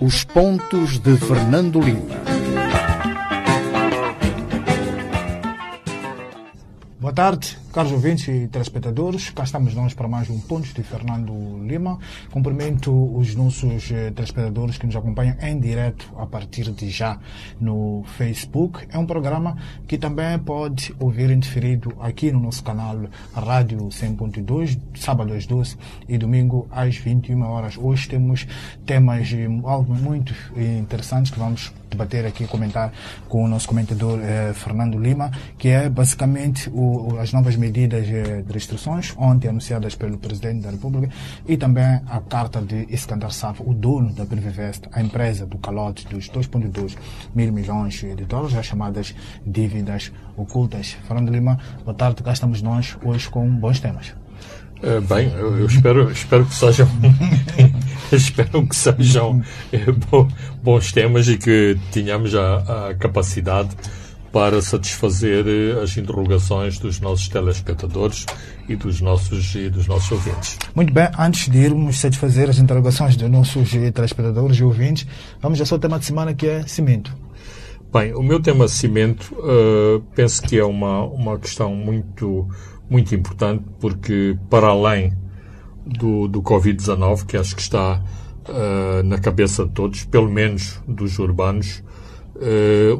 Os pontos de Fernando Lima. Boa tarde, caros ouvintes e telespectadores. Cá estamos nós para mais um Pontos de Fernando Lima. Cumprimento os nossos eh, telespectadores que nos acompanham em direto a partir de já no Facebook. É um programa que também pode ouvir indiferido aqui no nosso canal Rádio 100.2, sábado às 12 e domingo às 21 horas. Hoje temos temas eh, algo muito interessantes que vamos debater aqui, comentar com o nosso comentador eh, Fernando Lima, que é basicamente o, as novas medidas eh, de restrições ontem anunciadas pelo Presidente da República e também a carta de Iskandar Saf, o dono da Privivest, a empresa do calote dos 2,2 mil milhões de dólares, as chamadas dívidas ocultas. Fernando Lima, boa tarde, cá estamos nós hoje com bons temas. Uh, bem, eu, eu, espero, espero que sejam espero que sejam uh, bons temas e que tenhamos a, a capacidade para satisfazer uh, as interrogações dos nossos telespectadores e dos nossos, e dos nossos ouvintes. Muito bem, antes de irmos satisfazer as interrogações dos nossos telespectadores e ouvintes, vamos ao seu tema de semana que é cimento. Bem, o meu tema cimento penso que é uma, uma questão muito muito importante porque, para além do, do Covid-19, que acho que está uh, na cabeça de todos, pelo menos dos urbanos, uh,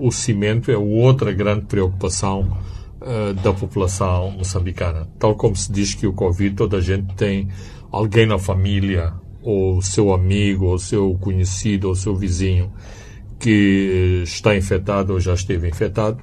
o cimento é outra grande preocupação uh, da população moçambicana. Tal como se diz que o Covid, toda a gente tem alguém na família, ou seu amigo, ou seu conhecido, ou seu vizinho que está infectado ou já esteve infectado,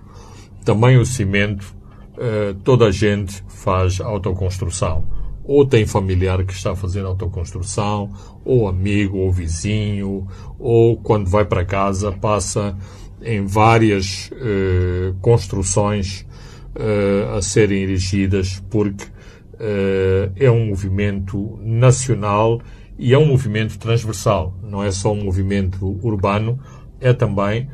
também o cimento eh, toda a gente faz autoconstrução. Ou tem familiar que está fazer autoconstrução, ou amigo, ou vizinho, ou quando vai para casa passa em várias uh, construções uh, a serem erigidas, porque é um movimento nacional e é um movimento transversal. Não é só um movimento urbano, é também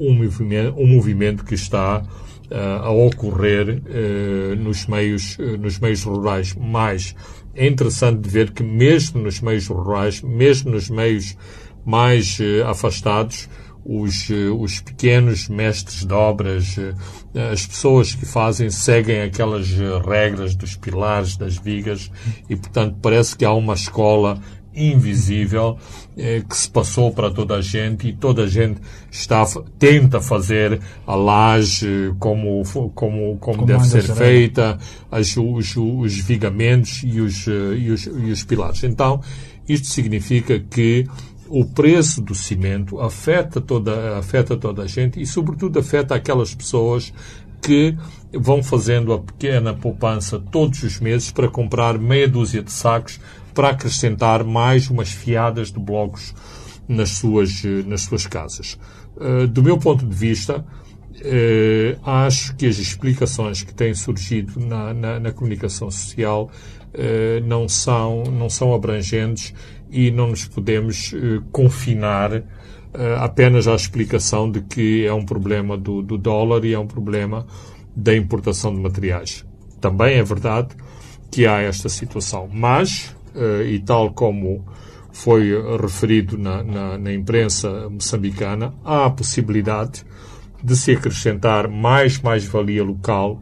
um, movimento, um movimento que está a ocorrer eh, nos, meios, eh, nos meios rurais. Mas é interessante de ver que mesmo nos meios rurais, mesmo nos meios mais eh, afastados, os, os pequenos mestres de obras, as pessoas que fazem, seguem aquelas regras dos pilares, das vigas, e portanto parece que há uma escola invisível eh, que se passou para toda a gente e toda a gente está, tenta fazer a laje como, como, como, deve ser feita, as, os, os vigamentos e os, eh, e, os, e os pilares. Então, isto significa que o preço do cimento afeta toda, afeta toda a gente e, sobretudo, afeta aquelas pessoas que vão fazendo a pequena poupança todos os meses para comprar meia dúzia de sacos para acrescentar mais umas fiadas de blocos nas suas, nas suas casas. Uh, do meu ponto de vista, uh, acho que as explicações que têm surgido na, na, na comunicação social uh, não, são, não são abrangentes e não nos podemos confinar apenas à explicação de que é um problema do, do dólar e é um problema da importação de materiais. Também é verdade que há esta situação, mas eh, e tal como foi referido na, na, na imprensa moçambicana, há a possibilidade de se acrescentar mais mais-valia local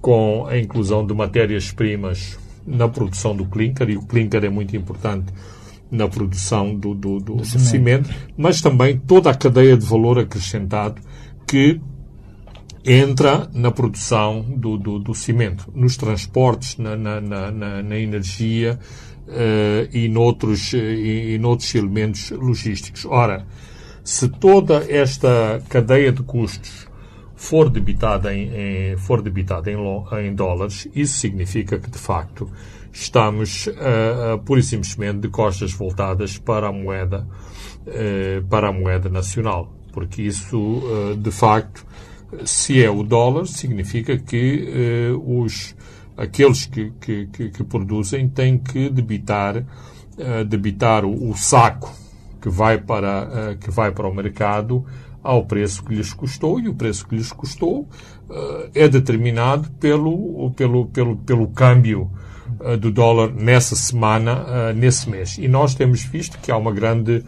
com a inclusão de matérias-primas na produção do clinker, e o clinker é muito importante na produção do, do, do, do cimento. cimento, mas também toda a cadeia de valor acrescentado que entra na produção do, do, do cimento, nos transportes, na, na, na, na energia, uh, e, noutros, e, e noutros elementos logísticos. Ora, se toda esta cadeia de custos for debitada em, em for debitada em, em, dólares, isso significa que, de facto, estamos uh, uh, pura e simplesmente de costas voltadas para a moeda, uh, para a moeda nacional. Porque isso, uh, de facto, se é o dólar, significa que os aqueles que, que, que, produzem têm que debitar, uh, debitar o, o, saco que vai, para, uh, que vai para o mercado ao preço que lhes custou e o preço que lhes custou uh, é determinado pelo, pelo, pelo, pelo câmbio do dólar nessa semana, nesse mês. E nós temos visto que há uma grande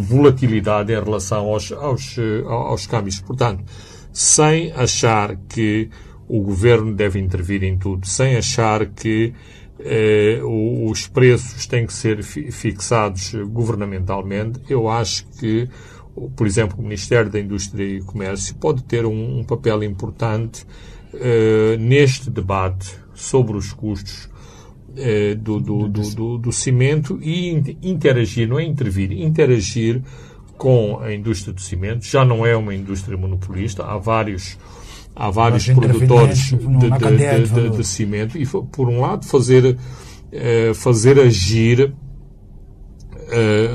volatilidade em relação aos, aos, aos câmbios. Portanto, sem achar que o governo deve intervir em tudo, sem achar que eh, os preços têm que ser fixados governamentalmente, eu acho que, por exemplo, o Ministério da Indústria e Comércio pode ter um, um papel importante eh, neste debate sobre os custos eh, do, do, do, do, cimento e interagir, não é intervir, interagir com a indústria do cimento. Já não é uma indústria monopolista, há vários há vários produtores de, de, de, de, cimento e, por um lado, fazer, eh, fazer agir eh,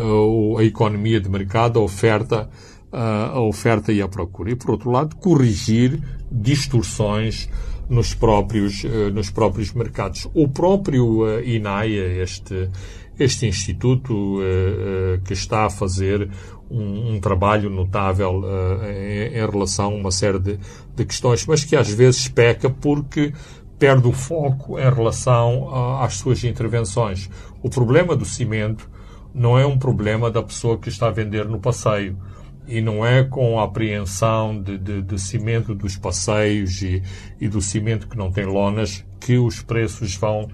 a economia de mercado, a oferta, a oferta e a procura. E, por outro lado, corrigir distorções nos próprios, eh, nos próprios mercados. O próprio INAIA, este, este instituto que está a fazer um, um trabalho notável em, relação a uma série de, de, questões, mas que às vezes peca porque perde o foco em relação às suas intervenções. O problema do cimento não é um problema da pessoa que está a vender no passeio e não é com a apreensão de, de, de cimento dos passeios e, e, do cimento que não tem lonas que os preços vão,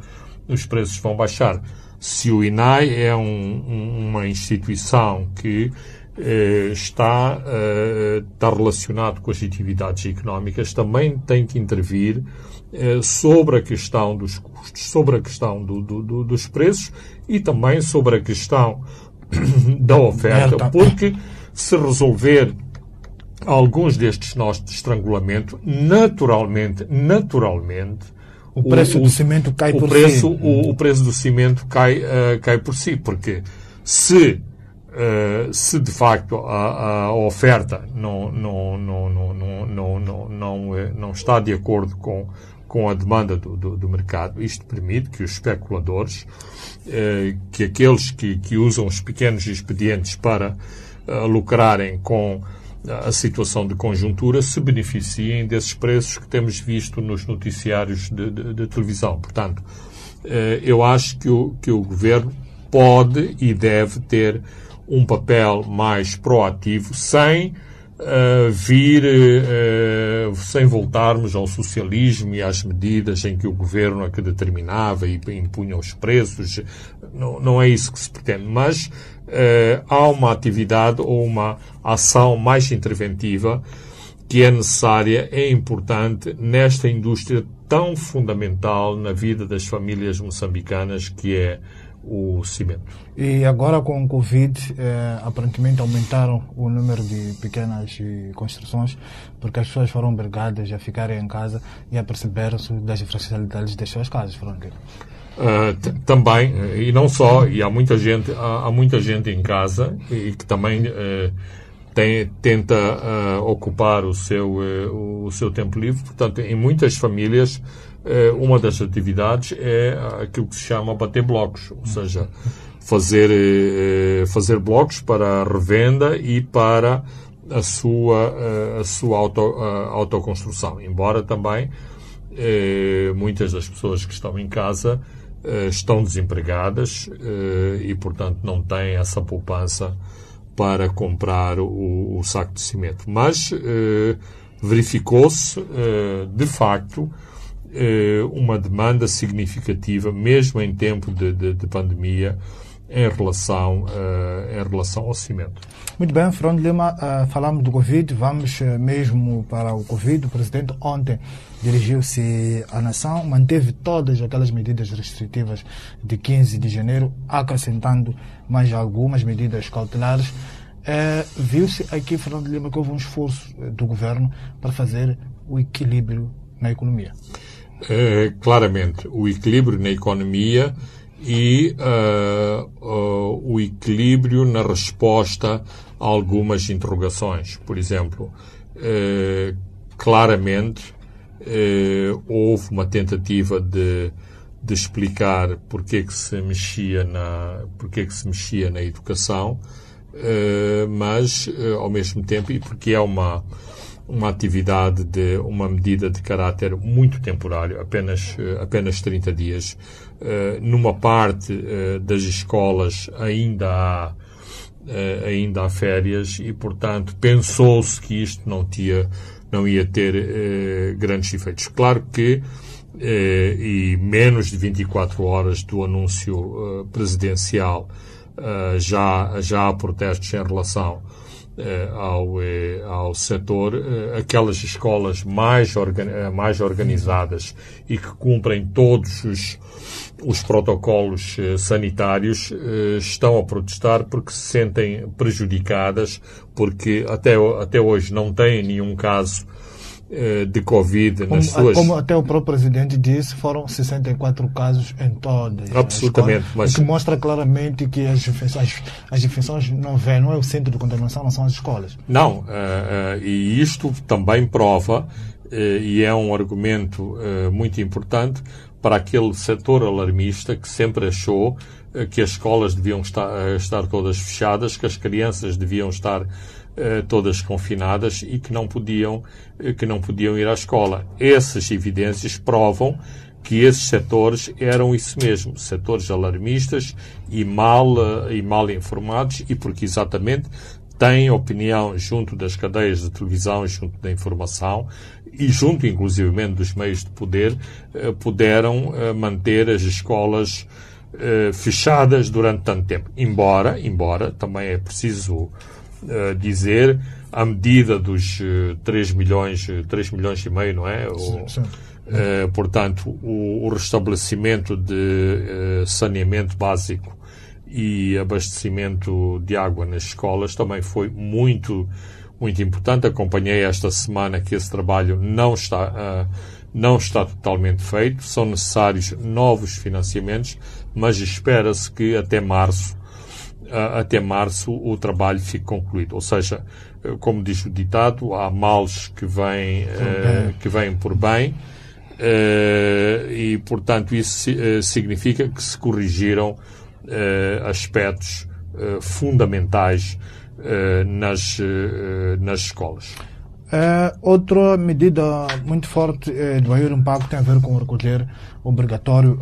os preços vão baixar. Se o INAI é um, um, uma instituição que eh, está, eh, está relacionado com as atividades económicas, também tem que intervir eh, sobre a questão dos custos, sobre a questão do, do, dos preços e também sobre a questão da oferta, porque se resolver alguns destes nós de estrangulamento, naturalmente, naturalmente, o preço o, do cimento cai o por preço, si. O, o preço do cimento cai, uh, cai por si, porque se Uh, se de facto a, a oferta não, não, não, não, não, não, não, não, eh, não está de acordo com, com a demanda do, do, do mercado, isto permite que os especuladores, que aqueles que, que usam os pequenos expedientes para lucrarem com a situação de conjuntura, se beneficiem desses preços que temos visto nos noticiários de, de, de televisão. Portanto, eu acho que o, que o governo pode e deve ter um papel mais proativo sem vir, sem voltarmos ao socialismo e às medidas em que o governo é que determinava e impunha os preços. Não, não é isso que se pretende, mas uh, há uma atividade ou uma ação mais interventiva que é necessária, é importante nesta indústria tão fundamental na vida das famílias moçambicanas que é o cimento. E agora com o Covid, eh, aparentemente aumentaram o número de pequenas construções, porque as pessoas foram obrigadas a ficarem em casa e a perceber-se das fragilidades das suas casas, Franklin. Uh, também, e não só, e há muita gente, há, há muita gente em casa e que também uh, tem, tenta uh, ocupar o seu, o seu tempo livre. Portanto, em muitas famílias, eh, uma das atividades é aquilo que se chama bater blocos, ou seja, fazer, eh, fazer blocos para a revenda e para a sua, eh, a sua auto, autoconstrução. Embora também muitas das pessoas que estão em casa estão desempregadas e, portanto, não têm essa poupança para comprar o, o saco de cimento. Mas verificou-se, de facto, eh, uma demanda significativa, mesmo em tempo de, de, de pandemia, em relação, uh, em relação ao cimento. Muito bem, Fernando Lima, uh, falamos do Covid, vamos uh, mesmo para o Covid. O presidente ontem dirigiu-se à nação, manteve todas aquelas medidas restritivas de 15 de janeiro, acrescentando mais algumas medidas cautelares. Viu-se aqui, Fernando Lima, que houve um esforço do governo para fazer o equilíbrio na economia. Claramente o equilíbrio na economia e uh, uh, o equilíbrio na resposta a algumas interrogações. Por exemplo, uh, claramente houve uma tentativa de, de explicar porque que se mexia na porque que se mexia na educação, mas ao mesmo tempo e porque é uma uma atividade de uma medida de caráter muito temporário, apenas, apenas 30 dias. Numa parte das escolas ainda há ainda há férias e, portanto, pensou-se que isto não, tinha, não ia ter grandes efeitos. Claro que eh, e menos de 24 horas do anúncio eh, presidencial eh, já, já há protestos em relação ao, ao setor, aquelas escolas mais, organ, mais organizadas e que cumprem todos os, os protocolos sanitários estão a protestar porque se sentem prejudicadas, porque até, até hoje não têm nenhum caso eh, de Covid como, nas suas... Como até o próprio presidente disse, foram 64 casos em todas Absolutamente. Escolas, mas... O que mostra claramente que as infecções, as infecções não vêm, não é o centro de contaminação, não são as escolas. Não, uh, uh, e isto também prova, uh, e é um argumento muito importante, para aquele setor alarmista que sempre achou que as escolas deviam estar, estar todas fechadas, que as crianças deviam estar eh, todas confinadas e que não podiam, eh, que não podiam ir à escola. Essas evidências provam que esses setores eram isso mesmo, setores alarmistas e mal, eh, e mal informados e porque exatamente têm opinião junto das cadeias de televisão, junto da informação e junto inclusivamente dos meios de poder, puderam manter as escolas fechadas durante tanto tempo. Embora, embora, também é preciso dizer à medida dos uh, 3 milhões, 3 milhões e meio, não é? Sim, sim. Portanto, o, o, restabelecimento de saneamento básico e abastecimento de água nas escolas também foi muito, muito importante. Acompanhei esta semana que esse trabalho não está, não está totalmente feito. São necessários novos financiamentos, mas espera-se que até março até março o trabalho fique concluído. Ou seja, eh, como diz o ditado, há males que vêm, uh, que vêm por bem uh, e, portanto, isso uh, significa que se corrigiram aspectos fundamentais nas, nas escolas. outra medida muito forte do maior impacto tem a ver com o recolher obrigatório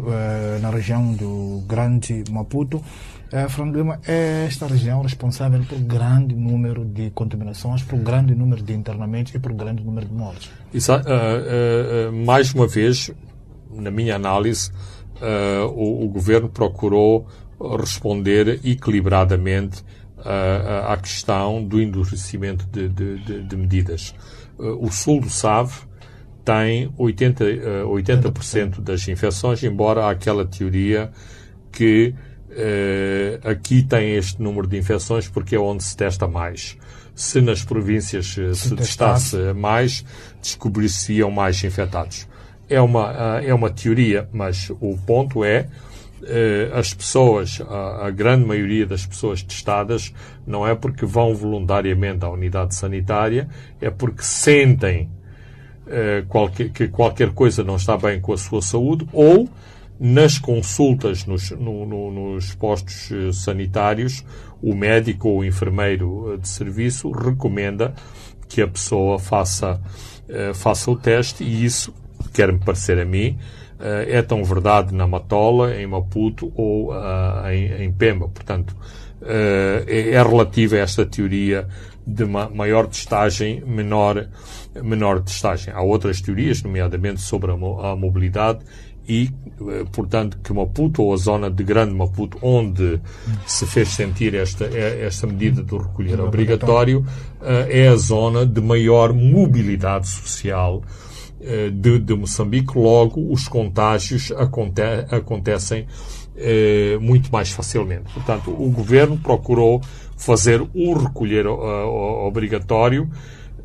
na região do Grande Maputo é, Fernando Lima, é esta região responsável por grande número de contaminações, por grande número de internamentos e por grande número de mortes. Isso, uh, uh, mais uma vez, na minha análise, uh, o, o, governo procurou responder equilibradamente à questão do endurecimento de, de, de, de medidas. o sul do Save tem 80%, 80 das infecções, embora há aquela teoria que Uh, aqui tem este número de infecções porque é onde se testa mais. Se nas províncias uh, se, se testasse mais, descobrir-se-iam mais infectados. É uma, uh, é uma teoria, mas o ponto é as pessoas, a, grande maioria das pessoas testadas, não é porque vão voluntariamente à unidade sanitária, é porque sentem que qualquer coisa não está bem com a sua saúde ou nas consultas nos, no, no, nos postos eh, sanitários, o médico ou o enfermeiro eh, de serviço recomenda que a pessoa faça, uh, faça o teste e isso, quer-me parecer a mim, uh, é tão verdade na Matola, em Maputo ou uh, em, em, Pemba. Portanto, é, é relativa a esta teoria de maior testagem, menor, menor testagem. Há outras teorias, nomeadamente sobre a, a mobilidade e, eh, portanto, que Maputo, ou a zona de Grande Maputo, onde se fez sentir esta, eh, esta medida do recolher obrigatório, eh, é a zona de maior mobilidade social de, de Moçambique. Logo, os contágios aconte acontecem muito mais facilmente. Portanto, o governo procurou fazer o recolher obrigatório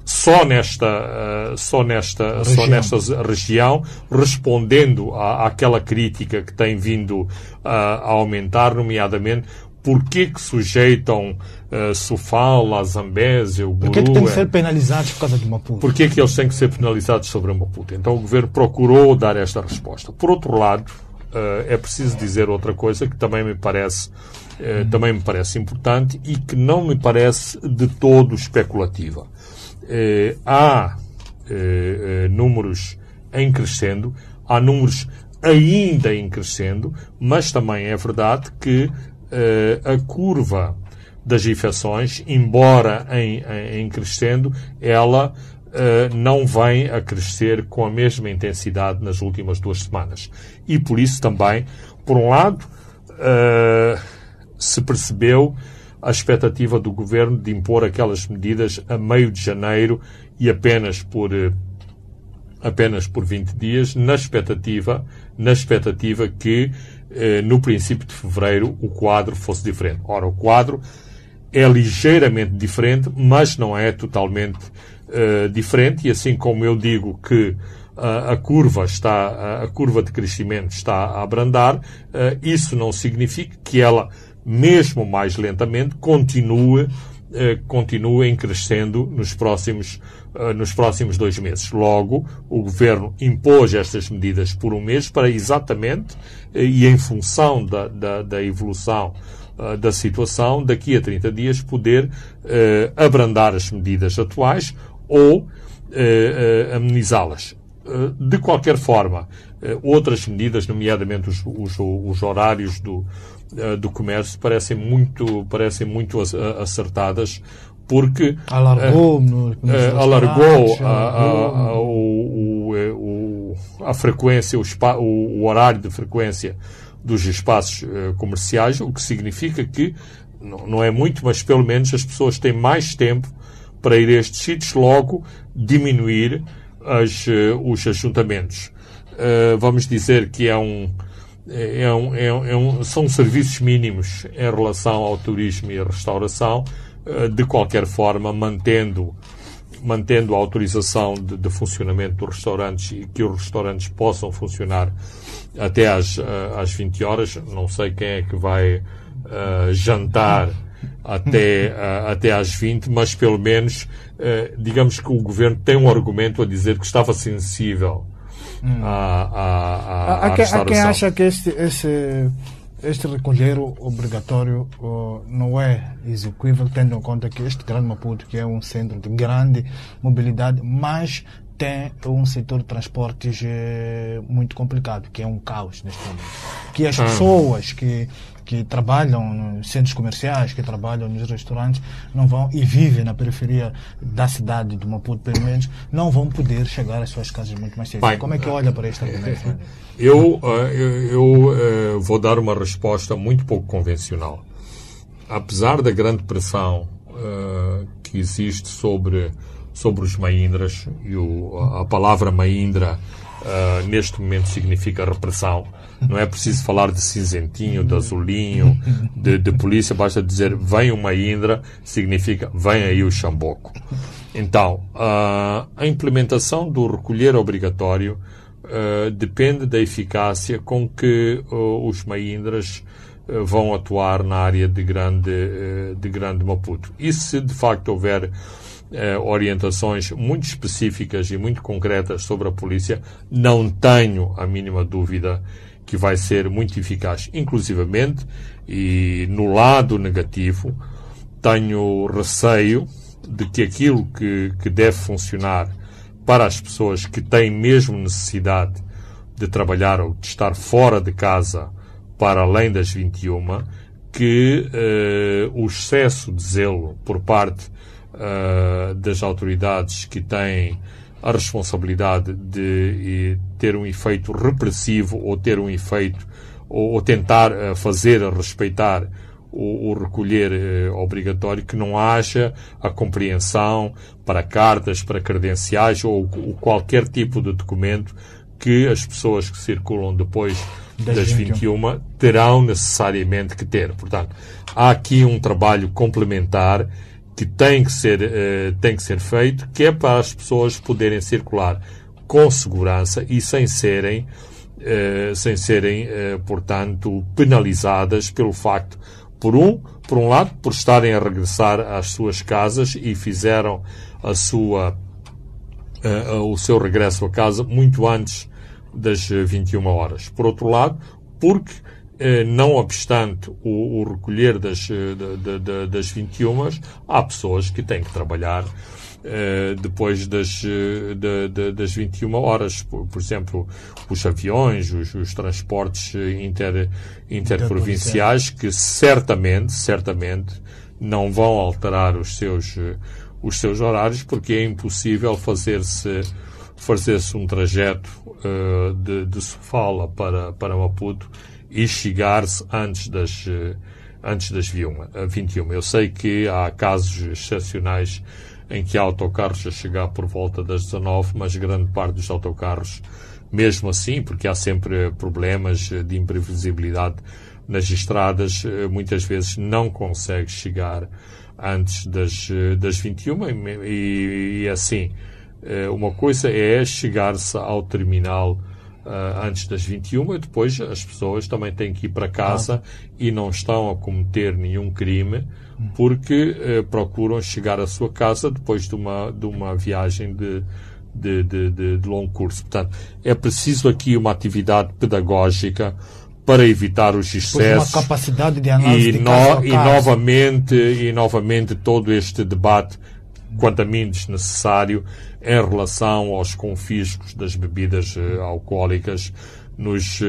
só nesta, só nesta, região. só nesta região, respondendo à, àquela crítica que tem vindo uh, a aumentar, nomeadamente porquê que sujeitam uh, Sofala, Zambésia, o Guru... Porquê que têm que ser penalizados por causa de Maputo? Porquê que eles têm que ser penalizados sobre a Maputo? Então o governo procurou dar esta resposta. Por outro lado, uh, é preciso dizer outra coisa que também me parece uh, também me parece importante e que não me parece de todo especulativa eh, há eh, números em crescendo, há números ainda em crescendo, mas também é verdade que a curva das infecções, embora em, em, em crescendo, ela uh, não vem a crescer com a mesma intensidade nas últimas duas semanas. E por isso também, por um lado, uh, se percebeu a expectativa do governo de impor aquelas medidas a meio de janeiro e apenas por uh, apenas por 20 dias, na expectativa, na expectativa que no princípio de fevereiro o quadro fosse diferente. Ora, o quadro é ligeiramente diferente, mas não é totalmente uh, diferente. E assim como eu digo que a curva está, a curva de crescimento está a abrandar, uh, isso não significa que ela, mesmo mais lentamente, continue continuem crescendo nos próximos, nos próximos dois meses. Logo, o Governo impôs estas medidas por um mês para exatamente, e em função da, da, da evolução da situação, daqui a 30 dias poder uh, abrandar as medidas atuais ou uh, amenizá-las. de qualquer forma, outras medidas, nomeadamente os, os, os horários do, do comércio, parecem muito, parecem muito acertadas porque alargou, uh, alargou a, a, a, o, o, a frequência, o, o, horário de frequência dos espaços comerciais, o que significa que não, é muito, mas pelo menos as pessoas têm mais tempo para ir a estes sítios, logo diminuir as, os ajuntamentos. Vamos dizer que é um, é é um, é um, são serviços mínimos em relação ao turismo e à restauração, uh, de qualquer forma, mantendo, mantendo a autorização de, de, funcionamento dos restaurantes e que os restaurantes possam funcionar até às, às 20 horas. Não sei quem é que vai jantar até, uh, até às 20, mas pelo menos, uh, digamos que o governo tem um argumento a dizer que estava sensível hum. à, à, à, à, restauração. Há quem acha que este, este, este recolher obrigatório uh, não é execuível, tendo em conta que este Grande Maputo, que é um centro de grande mobilidade, mas tem um setor de transportes eh, muito complicado, que é um caos neste momento. Que as hum. pessoas que que trabalham nos centros comerciais, que trabalham nos restaurantes, não vão e vivem na periferia da cidade de Maputo, pelo menos, não vão poder chegar às suas casas muito mais cedo. Bem, Como é que olha para argumento? Eu, eh, eu, eu eh, vou dar uma resposta muito pouco convencional. Apesar da grande pressão uh, que existe sobre, sobre os Mahindras, e o, a palavra Mahindra uh, neste momento significa repressão, não é preciso falar de cinzentinho, de azulinho, de, de polícia, basta dizer vem uma Indra, significa vem aí o Xamboco. Então, uh, a implementação do recolher obrigatório uh, depende da eficácia com que uh, os Mahindras vão atuar na área de grande, de grande Maputo. E se de facto houver orientações muito específicas e muito concretas sobre a polícia, não tenho a mínima dúvida que vai ser muito eficaz, inclusivamente, e no lado negativo, tenho receio de que aquilo que, que deve funcionar para as pessoas que têm mesmo necessidade de trabalhar ou de estar fora de casa para além das 21, que uh, o excesso de zelo por parte uh, das autoridades que têm a responsabilidade de ter um efeito repressivo ou ter um efeito ou, ou tentar eh, fazer respeitar o, o recolher eh, obrigatório, que não haja a compreensão para cartas, para credenciais ou, ou, qualquer tipo de documento que as pessoas que circulam depois das, das 21. 21 terão necessariamente que ter. Portanto, há aqui um trabalho complementar que tem que ser, uh, tem que ser feito, que é para as pessoas poderem circular com segurança e sem serem, uh, sem serem, uh, portanto, penalizadas pelo facto, por um, por um lado, por estarem a regressar às suas casas e fizeram a sua, o seu regresso a casa muito antes das 21 horas. Por outro lado, porque não obstante o, o recolher das, de, de, das 21, há pessoas que têm que trabalhar depois das, de, das 21 horas. Por, exemplo, os aviões, os, os transportes inter, interprovinciais, que certamente, certamente, não vão alterar os seus, os seus horários, porque é impossível fazer-se fazer-se um trajeto de, de Sofala para, para Maputo e chegar-se antes das, uh, antes das 21. Eu sei que há casos excepcionais em que há autocarros a chegar por volta das 19, mas grande parte dos autocarros, mesmo assim, porque há sempre problemas de imprevisibilidade nas estradas, muitas vezes não consegue chegar antes das, das 21 e, e assim, eh, uma coisa é chegar-se ao terminal antes das 21 e depois as pessoas também têm que ir para casa ah. e não estão a cometer nenhum crime porque uh, procuram chegar à sua casa depois de uma, de uma viagem de, de, de, de, longo curso. Portanto, é preciso aqui uma atividade pedagógica para evitar os excessos. Uma capacidade de análise e, de no, e novamente e novamente todo este debate quanto a mim desnecessário em relação aos confiscos das bebidas uh, alcoólicas nos, uh,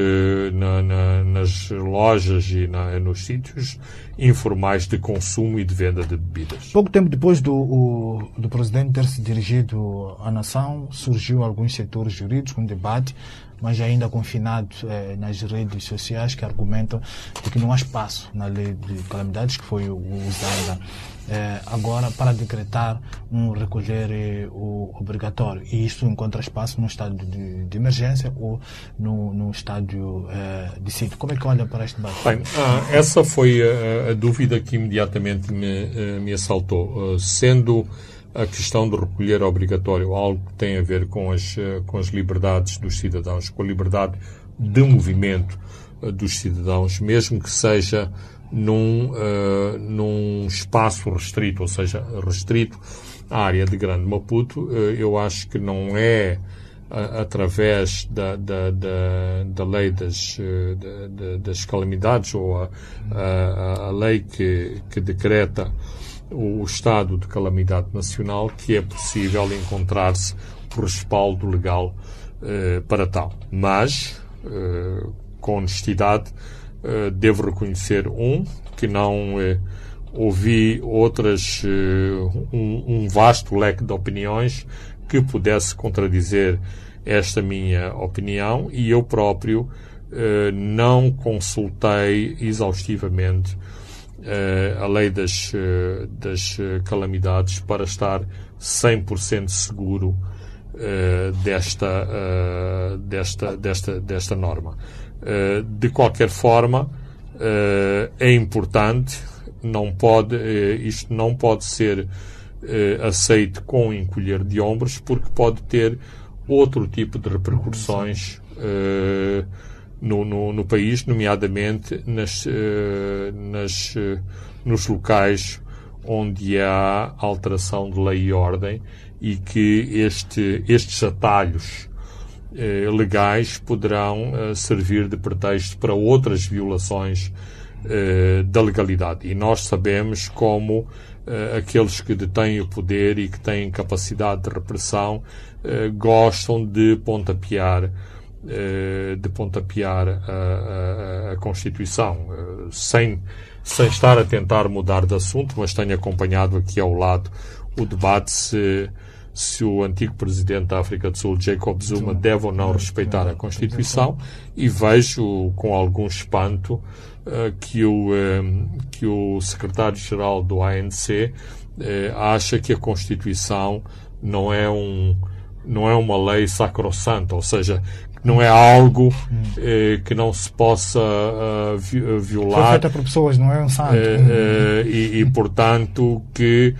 na, na, nas lojas e na, nos sítios informais de consumo e de venda de bebidas. Pouco tempo depois do, o, do presidente ter se dirigido à nação, surgiu alguns setores jurídicos, um debate mas ainda confinado eh, nas redes sociais que argumentam de que não há espaço na lei de calamidades que foi usada eh, agora para decretar um recolher eh, obrigatório e isso encontra espaço no estado de, de emergência ou no, no estádio eh, de sítio. Como é que olha para este debate? Bem, ah, essa foi a, a, dúvida que imediatamente me, eh, me assaltou. Uh, sendo a questão do recolher obrigatório, algo que tem a ver com as, eh, com as liberdades dos cidadãos, com a liberdade de movimento dos cidadãos, mesmo que seja num, uh, num espaço restrito, ou seja, restrito à área de Grande Maputo, uh, eu acho que não é uh, através da, da, da, da lei das, das calamidades ou a, a, a lei que, que decreta o estado de calamidade nacional que é possível encontrar-se o respaldo legal eh, para tal. Mas, eh, com honestidade, eh, devo reconhecer, um, que não eh, ouvi outras, eh, um, um vasto leque de opiniões que pudesse contradizer esta minha opinião e eu próprio não consultei exaustivamente a lei das, das calamidades para estar 100% seguro desta, desta, desta, desta norma. De qualquer forma, é importante, não pode, isto não pode ser aceito com encolher de ombros, porque pode ter outro tipo de repercussões no, no, no país, nomeadamente nas, nas, nos locais onde há alteração de lei e ordem e que este, estes atalhos eh, legais poderão eh, servir de pretexto para outras violações eh, da legalidade. E nós sabemos como aqueles que detêm o poder e que têm capacidade de repressão gostam de pontapear eh, de pontapear a, a, a Constituição, eh, sem, sem estar a tentar mudar de assunto, mas tenho acompanhado aqui ao lado o debate se, se o antigo presidente da África do Sul, Jacob Zuma, deve ou não respeitar a Constituição. e vejo com algum espanto uh, que o, que o secretário-geral do ANC uh, acha que a Constituição não é um não é uma lei sacrossanta, ou seja, não é algo eh, que não se possa uh, violar. Foi feita por pessoas, não é um santo. Eh, e, e, portanto, que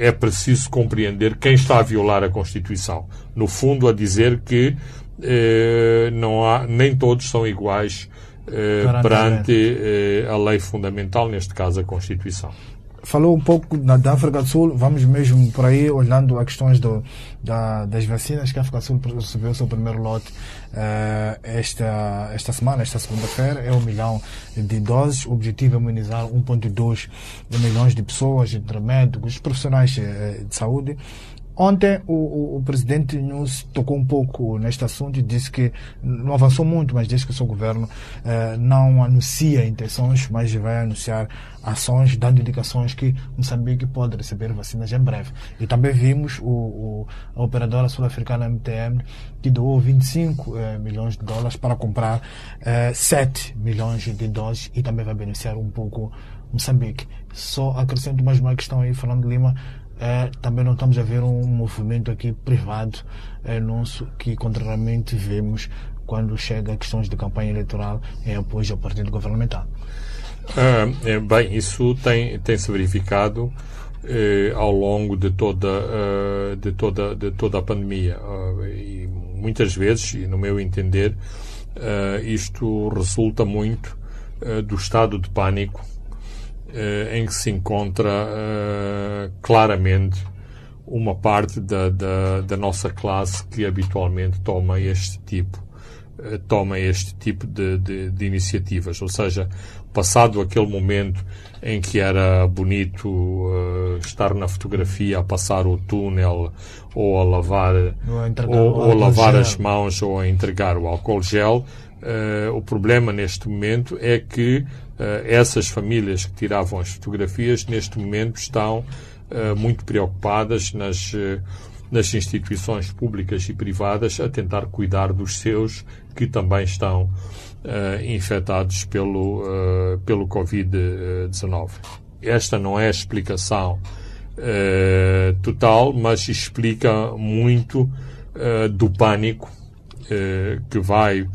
é preciso compreender quem está a violar a Constituição. No fundo, a dizer que não há, nem todos são iguais perante a lei fundamental, neste caso a Constituição. Falou um pouco na, da África do Sul, vamos mesmo por aí, olhando as questões do, da, das vacinas que a África do Sul recebeu o seu primeiro lote uh, esta, esta semana, esta segunda-feira, é um milhão de doses. O objetivo é imunizar 1,2 milhões de pessoas, entre médicos, profissionais uh, de saúde. Ontem o, o, o, presidente nos tocou um pouco neste assunto e disse que não avançou muito, mas disse que o seu governo eh, não anuncia intenções, mas vai anunciar ações, dando indicações que Moçambique pode receber vacinas em breve. E também vimos o, a operadora sul-africana MTM que doou 25 eh, milhões de dólares para comprar eh, 7 milhões de doses e também vai beneficiar um pouco Moçambique. Só acrescento mais uma questão aí, Fernando Lima é, também não estamos a ver um movimento aqui privado é, nosso que contrariamente vemos quando chega a questões de campanha eleitoral em apoio ao partido governamental. Ah, é, bem, isso tem, tem se verificado eh, ao longo de toda, uh, de toda, de toda a pandemia. Uh, e muitas vezes, e no meu entender, uh, isto resulta muito do estado de pânico em que se encontra eh, claramente uma parte da, da, da, nossa classe que habitualmente toma este tipo eh, toma este tipo de, de, de, iniciativas, ou seja, passado aquele momento em que era bonito uh, estar na fotografia a passar o túnel ou a lavar ou, ou, a lavar as mãos ou a entregar o álcool gel, uh, o problema neste momento é que essas famílias que tiravam as fotografias, neste momento estão uh, muito preocupadas nas, uh, nas instituições públicas e privadas a tentar cuidar dos seus que também estão infectados pelo, pelo Covid-19. Esta não é a explicação total, mas explica muito do pânico que vai eh,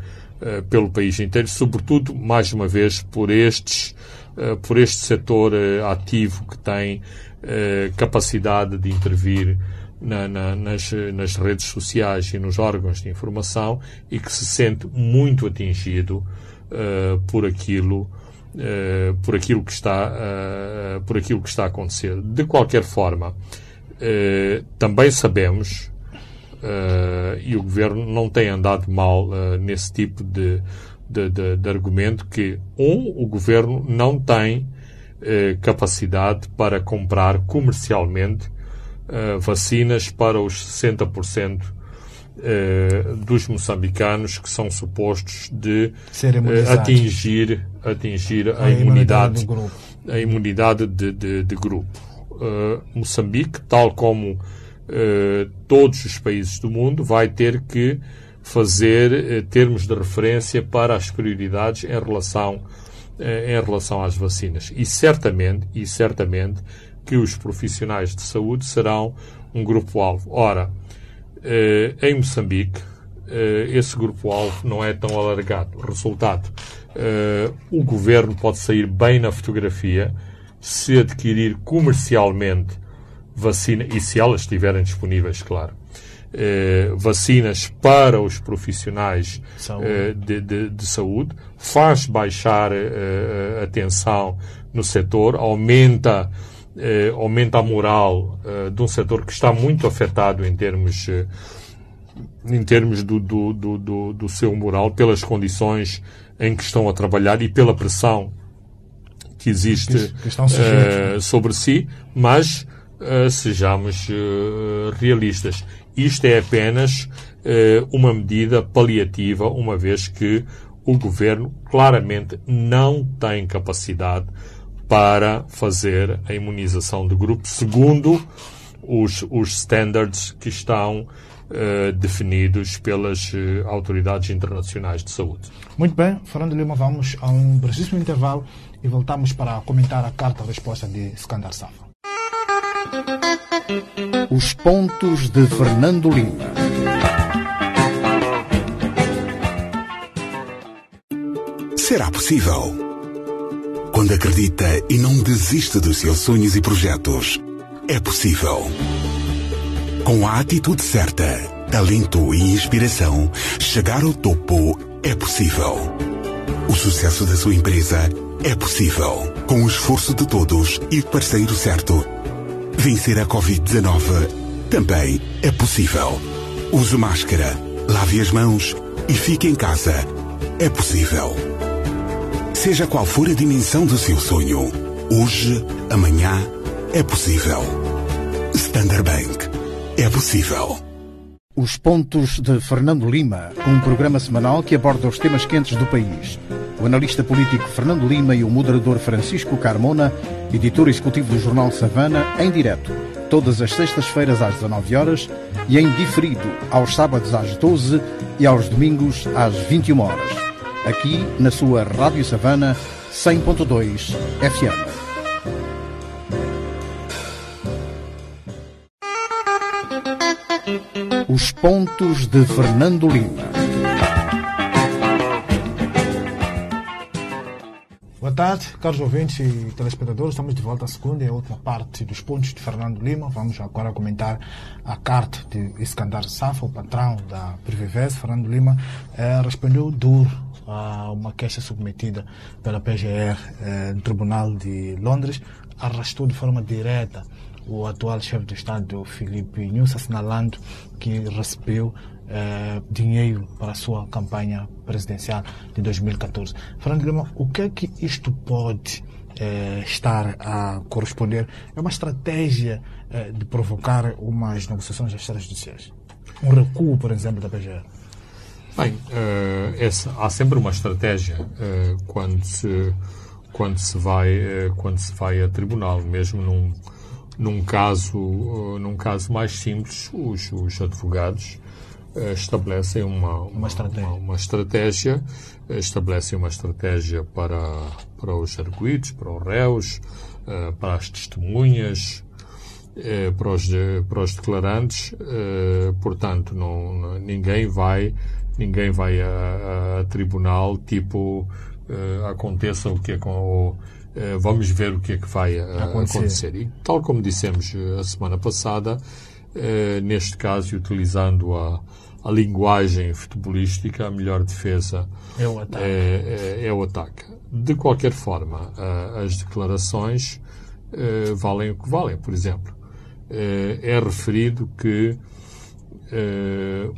pelo país inteiro, sobretudo, mais uma vez, por estes, uh, por este setor uh, ativo que tem capacidade de intervir na, na, nas, nas, redes sociais e nos órgãos de informação e que se sente muito atingido por aquilo por aquilo que está por aquilo que está a acontecer. De qualquer forma também sabemos uh, e o governo não tem andado mal uh, nesse tipo de, de, de, de, argumento que, um, o governo não tem uh, capacidade para comprar comercialmente vacinas para os 60% dos moçambicanos que são supostos de atingir, atingir a, a imunidade, imunidade a imunidade de, grupo. Moçambique, tal como eh, todos os países do mundo, vai ter que fazer eh, termos de referência para as prioridades em relação, eh, em relação às vacinas. E certamente, e certamente que os profissionais de saúde serão um grupo-alvo. Ora, em Moçambique, esse grupo-alvo não é tão alargado. Resultado, o governo pode sair bem na fotografia se adquirir comercialmente vacina, e se elas estiverem disponíveis, claro, eh, vacinas para os profissionais eh, de, de, de, saúde, faz baixar eh, a tensão no setor, aumenta, eh, aumenta a moral eh, de um setor que está muito afetado em termos, eh, em termos do, do, do, do, seu moral, pelas condições em que estão a trabalhar e pela pressão que existe que sobre si, mas uh, sejamos uh, realistas. Isto é apenas uh, uma medida paliativa, uma vez que o governo claramente não tem capacidade para fazer a imunização de grupo segundo os, os standards que estão uh, definidos pelas uh, autoridades internacionais de saúde. Muito bem, Fernando Lima, vamos a um brevíssimo intervalo e voltamos para comentar a carta-resposta de Skandar Safa. Os pontos de Fernando Lima. Será possível? Quando acredita e não desiste dos seus sonhos e projetos, é possível. Com a atitude certa, talento e inspiração, chegar ao topo é possível. O sucesso da sua empresa é possível. Com o esforço de todos e parceiro certo, vencer a Covid-19 também é possível. Use máscara, lave as mãos e fique em casa. É possível. Seja qual for a dimensão do seu sonho, hoje, amanhã, é possível. Standard Bank. É possível. Os Pontos de Fernando Lima, um programa semanal que aborda os temas quentes do país. O analista político Fernando Lima e o moderador Francisco Carmona, editor executivo do jornal Savana, em direto, todas as sextas-feiras às 19 horas e em diferido aos sábados às 12 e aos domingos às 21 horas. Aqui na sua Rádio Savana 100.2 FM. Os Pontos de Fernando Lima. Boa tarde, caros ouvintes e telespectadores. Estamos de volta à segunda e última parte dos pontos de Fernando Lima. Vamos agora comentar a carta de Iskandar Safa, o patrão da Privivese. Fernando Lima eh, respondeu duro a uma queixa submetida pela PGR eh, no Tribunal de Londres. Arrastou de forma direta o atual chefe do Estado, Filipe Nunes, assinalando que recebeu eh, dinheiro para a sua campanha presidencial de 2014. Fernando Lima, o que é que isto pode eh, estar a corresponder? É uma estratégia eh, de provocar umas negociações extrajudiciais? Um recuo, por exemplo, da PGR? Bem, essa, há sempre uma estratégia quando, se, quando, se vai, quando se vai a tribunal, mesmo num num caso, num caso mais simples, os, os advogados estabelecem uma, uma, estratégia. Uma, uma, estratégia, estabelecem uma estratégia para, para os arguídos, para os réus, para as testemunhas, para os, para os declarantes. Portanto, não, ninguém vai, ninguém vai a, a tribunal tipo aconteça o que é com eh, vamos ver o que é que vai eh, acontecer. acontecer. E tal como dissemos eh, a semana passada, neste caso, utilizando a, a linguagem futebolística, a melhor defesa é o ataque. É, é, é o ataque. De qualquer forma, as declarações valem o que valem. Por exemplo, é referido que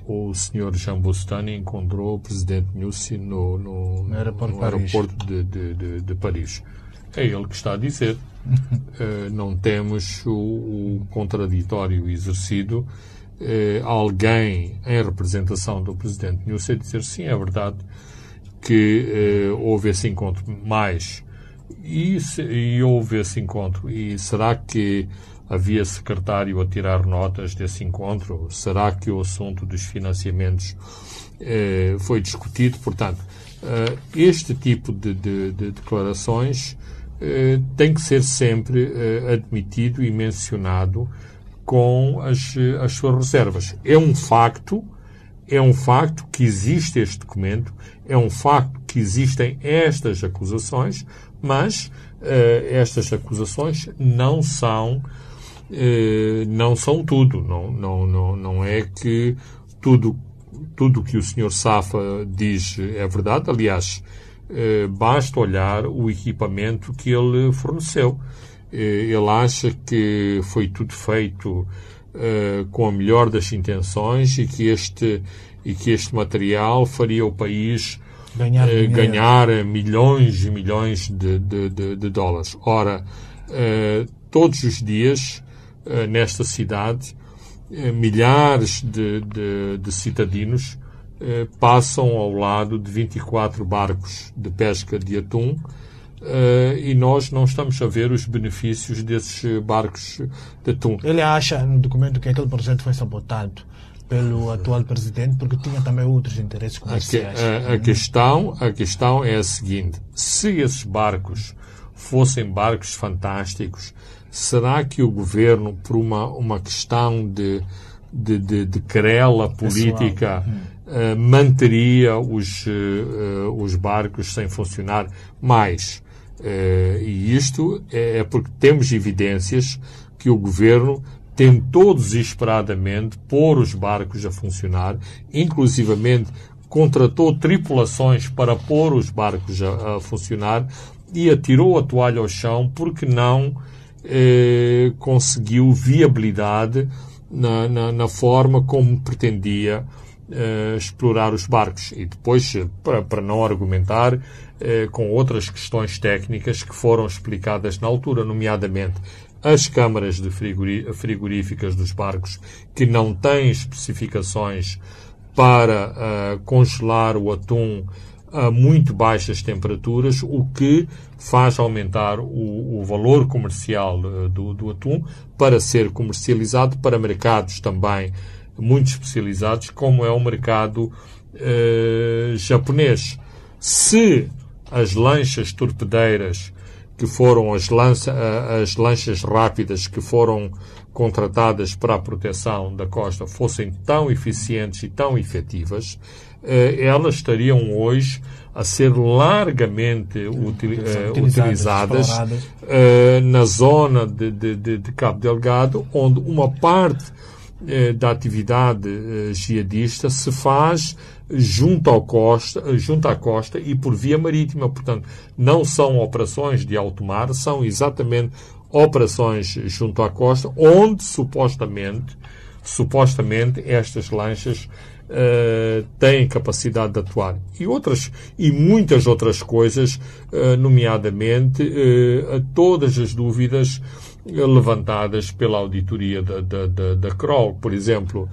o Sr. Jean Bostani encontrou o Presidente Nussi no, no, no aeroporto, no aeroporto de, de, de, de Paris. É ele que está a dizer. uh, não temos o, o contraditório exercido. Uh, alguém em representação do Presidente Nussi a dizer sim, é verdade que uh, houve esse encontro, mas e, se, e houve esse encontro e será que havia secretário a tirar notas desse encontro? Será que o assunto dos financiamentos foi discutido? Portanto, este tipo de, de, de declarações eh, tem que ser sempre eh, admitido e mencionado com as, as suas reservas. É um facto, é um facto que existe este documento, é um facto que existem estas acusações, mas uh, estas acusações não são uh, não são tudo. Não, não, não, não é que tudo tudo que o Sr. Safa diz é verdade. Aliás, eh, basta olhar o equipamento que ele forneceu. Eh, ele acha que foi tudo feito eh, com a melhor das intenções e que este, e que este material faria o país ganhar, ganhar milhões e milhões de, de, de, de dólares. Ora, todos os dias, nesta cidade, milhares de, de, de cidadinos passam ao lado de 24 barcos de pesca de atum eh, e nós não estamos a ver os benefícios desses barcos de atum. Ele acha no documento que aquele projeto foi sabotado pelo atual presidente porque tinha também outros interesses comerciais. A, a, a, questão, a questão é a seguinte: se esses barcos fossem barcos fantásticos, será que o governo, por uma, uma questão de, de, de, de querela política, uh, manteria os, uh, os barcos sem funcionar mais. E isto é, é porque temos evidências que o governo tentou desesperadamente pôr os barcos a funcionar, inclusivamente contratou tripulações para pôr os barcos a, a funcionar e atirou a toalha ao chão porque não eh, conseguiu viabilidade na, na, na, forma como pretendia eh, explorar os barcos. E depois, para, para não argumentar, eh, com outras questões técnicas que foram explicadas na altura, nomeadamente as câmaras de frigoríficas dos barcos que não têm especificações para uh, congelar o atum a muito baixas temperaturas, o que faz aumentar o, o valor comercial uh, do, do, atum para ser comercializado para mercados também muito especializados, como é o mercado uh, japonês. Se as lanchas torpedeiras que foram as, lança, as lanchas rápidas que foram contratadas para a proteção da costa fossem tão eficientes e tão efetivas, eh, elas estariam hoje a ser largamente util, uh, utilizadas, uh, na zona de, de, de, Cabo Delgado, onde uma parte da atividade jihadista se faz junto, ao costa, junto à costa e por via marítima. Portanto, não são operações de alto mar, são exatamente operações junto à costa, onde supostamente, supostamente estas lanchas uh, têm capacidade de atuar. E outras, e muitas outras coisas, uh, nomeadamente uh, todas as dúvidas levantadas pela auditoria da, da, da, da Kroll. Por exemplo,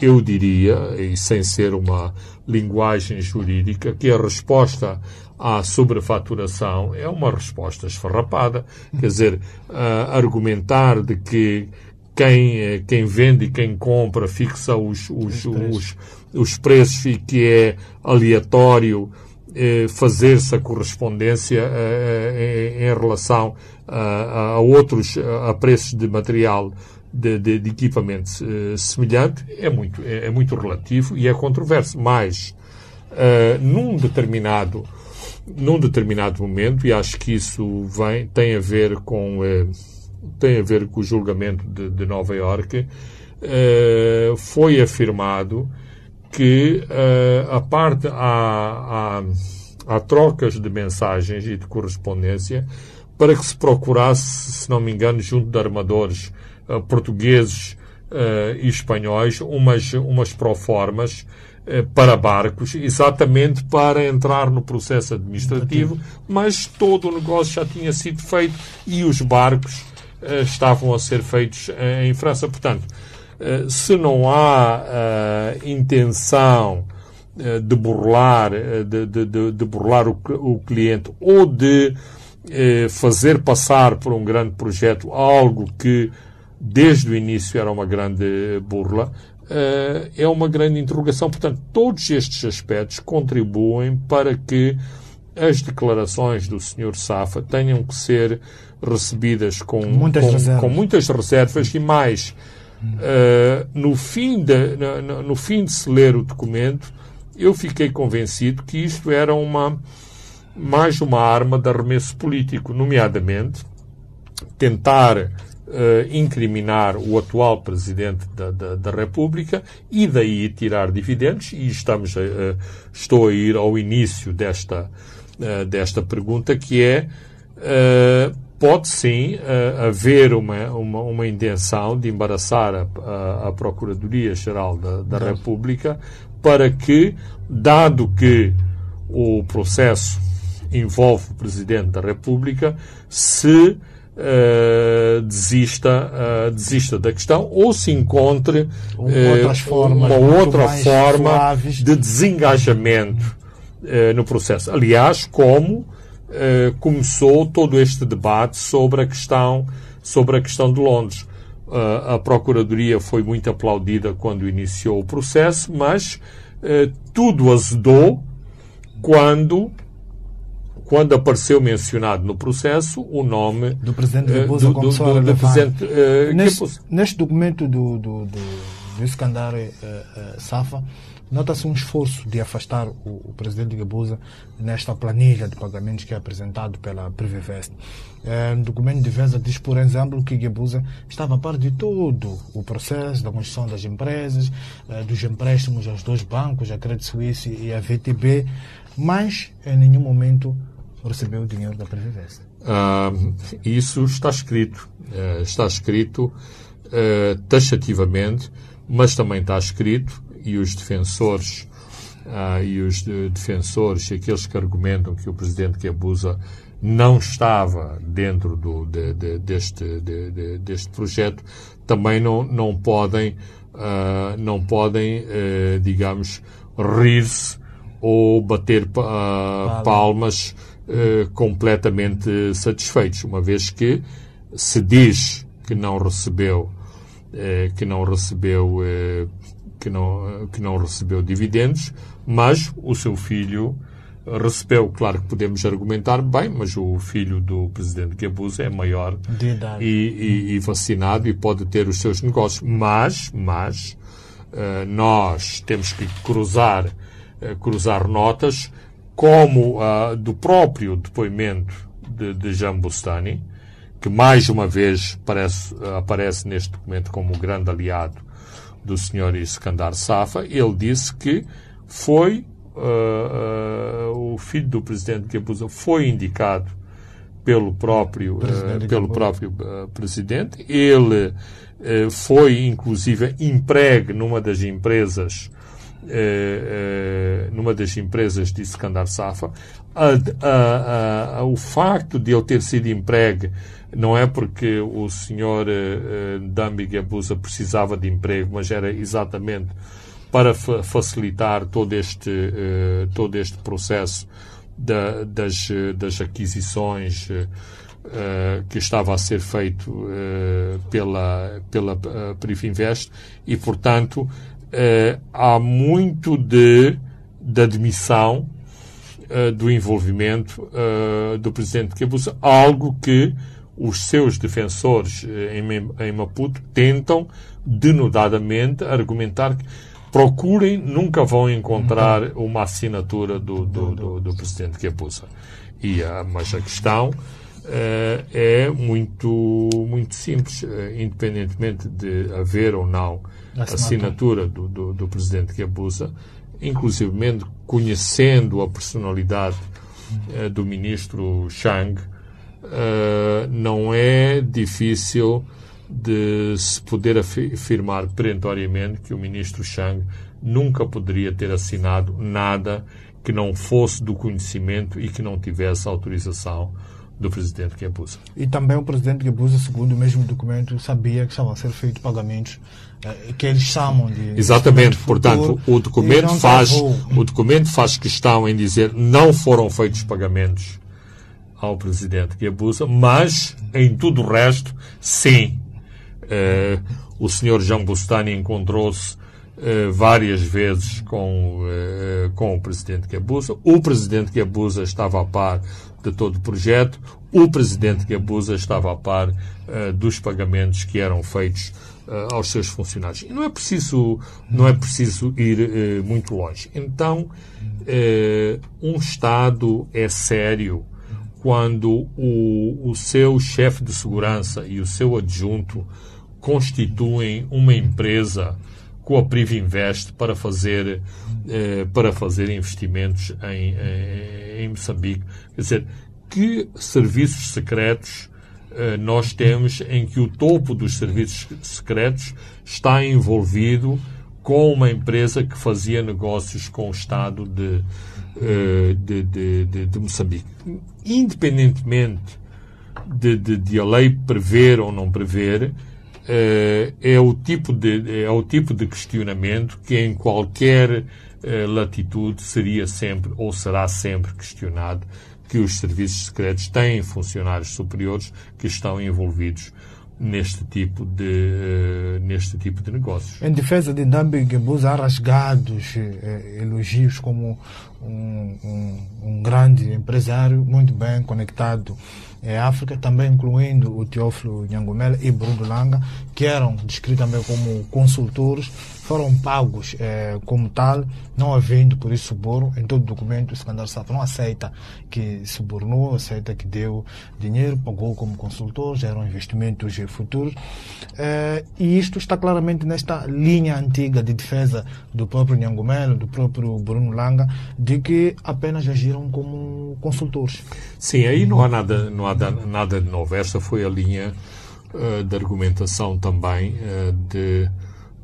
eu diria, e sem ser uma linguagem jurídica, que a resposta à sobrefaturação é uma resposta esfarrapada. Quer dizer, uh, argumentar de que quem, eh, quem vende e quem compra fixa os, os, os, os preços e que é aleatório eh, fazer-se a correspondência eh, em, em relação a, a outros a preços de material de, de, de equipamento uh, semelhante é muito, é, é, muito relativo e é controverso. Mas, uh, num determinado num determinado momento, e acho que isso vem, tem a ver com uh, tem a ver com o julgamento de, de Nova Iorque, foi afirmado que a parte há, há, há trocas de mensagens e de correspondência para que se procurasse, se não me engano, junto de armadores uh, portugueses uh, e espanhóis umas, umas proformas uh, para barcos, exatamente para entrar no processo administrativo, mas todo o negócio já tinha sido feito e os barcos estavam a ser feitos em França. Portanto, se não há intenção de burlar, de, de, de, burlar o, o cliente ou de fazer passar por um grande projeto algo que desde o início era uma grande burla, uh, é uma grande interrogação. Portanto, todos estes aspectos contribuem para que as declarações do Sr. Safa tenham que ser recebidas com muitas, com, reservas. Com muitas reservas e mais. Uh, no, fim de, no, no fim de se ler o documento, eu fiquei convencido que isto era uma mais uma arma de arremesso político, nomeadamente tentar incriminar o atual Presidente da, da, da, República e daí tirar dividendos, e estamos a, uh, estou a ir ao início desta, desta pergunta, que é pode sim haver uma, uma, uma, intenção de embaraçar a, a, a Procuradoria-Geral da, da República para que, dado que o processo envolve o Presidente da República, se uh, desista, uh, desista da questão ou se encontre uh, formas, uma outra forma suaves. de desengajamento no processo. Aliás, como começou todo este debate sobre a questão, sobre a questão de Londres. a Procuradoria foi muito aplaudida quando iniciou o processo, mas tudo azedou quando quando apareceu mencionado no processo o nome do presidente Gabusa do, do, do, do presidente uh, neste, neste, documento do, do, do, do Iskandar uh, uh, Safa nota-se um esforço de afastar o, o presidente Gabusa nesta planilha de pagamentos que é apresentado pela Privivest. É, no documento de Vesa diz, por exemplo, que Gabusa estava a par de todo o processo da construção das empresas, dos empréstimos aos dois bancos, a Credit Suisse e a VTB, mas em nenhum momento recebeu o dinheiro da Previdência. Uh, isso está escrito. Uh, está escrito uh, taxativamente, mas também está escrito, e os defensores e os de, defensores e aqueles que argumentam que o presidente que abusa não estava dentro do, de, de, deste, de, deste projeto, também não, não podem, não podem digamos, rir-se ou bater palmas eh, completamente satisfeitos, uma vez que se diz que não recebeu eh, que não recebeu eh, que não que não recebeu dividendos, mas o seu filho recebeu. Claro que podemos argumentar bem, mas o filho do presidente que abusa é maior e, e, e, vacinado e pode ter os seus negócios. Mas, mas nós temos que cruzar cruzar notas como uh, do próprio depoimento de, de Jean Bustani, que mais uma vez parece, aparece neste documento como o grande aliado do Sr. Iskandar Safa, ele disse que foi uh, uh, o filho do presidente Guebuza foi indicado pelo próprio presidente pelo próprio presidente. Ele foi inclusive empregue numa das empresas eh, eh, numa das empresas de Iskandar Safa, a, a, a, o facto de ele ter sido empregue não é porque o senhor uh, Dambi Gabusa precisava de emprego, mas era exatamente para fa facilitar todo este, uh, todo este processo da, das, das aquisições uh, que estava a ser feito pela, pela uh, Privinvest e, portanto, uh, há muito de, de admissão uh, do envolvimento uh, do presidente Kebusa, algo que os seus defensores em, em Maputo tentam denudadamente argumentar que procurem, nunca vão encontrar uma assinatura do, do, do, do presidente. Kebusa. E, mas a questão é muito, muito simples, independentemente de haver ou não assinatura do, do, do presidente que abusa, inclusive conhecendo a personalidade uh, do ministro Chang, uh, não é difícil de se poder afirmar perentoriamente que o ministro Chang nunca poderia ter assinado nada que não fosse do conhecimento e que não tivesse autorização do presidente Guebuza. E também o presidente Guebuza, segundo o mesmo documento, sabia que estavam a ser feitos pagamentos eh, que eles chamam de exatamente portanto o documento faz o documento faz questão em dizer não foram feitos pagamentos ao presidente Guebuza mas em tudo o resto sim uh, o senhor Jean Bustani encontrou-se uh, várias vezes com uh, com o presidente Guebuza o presidente Guebuza estava a par de todo o projeto. O presidente Gabusa estava a par uh, dos pagamentos que eram feitos uh, aos seus funcionários. E não é preciso, não é preciso ir uh, muito longe. Então, um Estado é sério quando o, o seu chefe de segurança e o seu adjunto constituem uma empresa com a Privinvest para fazer, eh, para fazer investimentos em, em, em, Moçambique. Quer dizer, que serviços secretos eh, nós temos em que o topo dos serviços secretos está envolvido com uma empresa que fazia negócios com o Estado de, eh, de, de, de, de Moçambique. Independentemente de, de, de a lei prever ou não prever, é, é, o tipo de, é o tipo de questionamento que em qualquer é, latitude seria sempre ou será sempre questionado que os serviços secretos têm funcionários superiores que estão envolvidos neste tipo de neste tipo de negócios. Em defesa de Gebuz há rasgados eh, elogios como um, um, um, grande empresário muito bem conectado em África, também incluindo o Teófilo Nhangomela e Bruno Langa, que eram descritos também como consultores foram pagos eh, como tal, não havendo por isso suborno. Em todo documento, o Secretário Safra não aceita que subornou, aceita que deu dinheiro, pagou como consultor, eram investimentos futuros. Eh, e isto está claramente nesta linha antiga de defesa do próprio Nhangomelo, do próprio Bruno Langa, de que apenas agiram como consultores. Sim, aí não há nada, não há nada de novo. Essa foi a linha uh, de argumentação também uh, de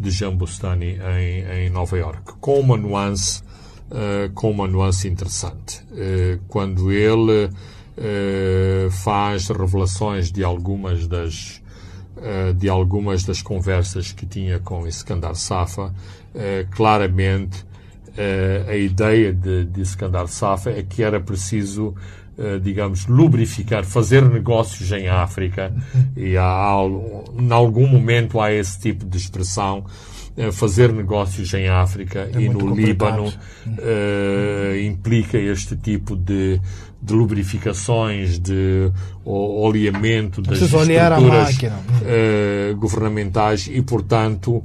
de Jean Bustani em, em Nova York, com uma nuance, uh, com uma nuance interessante. Quando ele faz revelações de algumas das de algumas das conversas que tinha com Iskandar Safa, claramente a ideia de, de Iskandar Safa é que era preciso digamos, lubrificar, fazer negócios em África, e há, em algum momento há esse tipo de expressão, fazer negócios em África é e no Líbano uh, implica este tipo de, de lubrificações, de oleamento das estruturas uh, governamentais e, portanto, uh,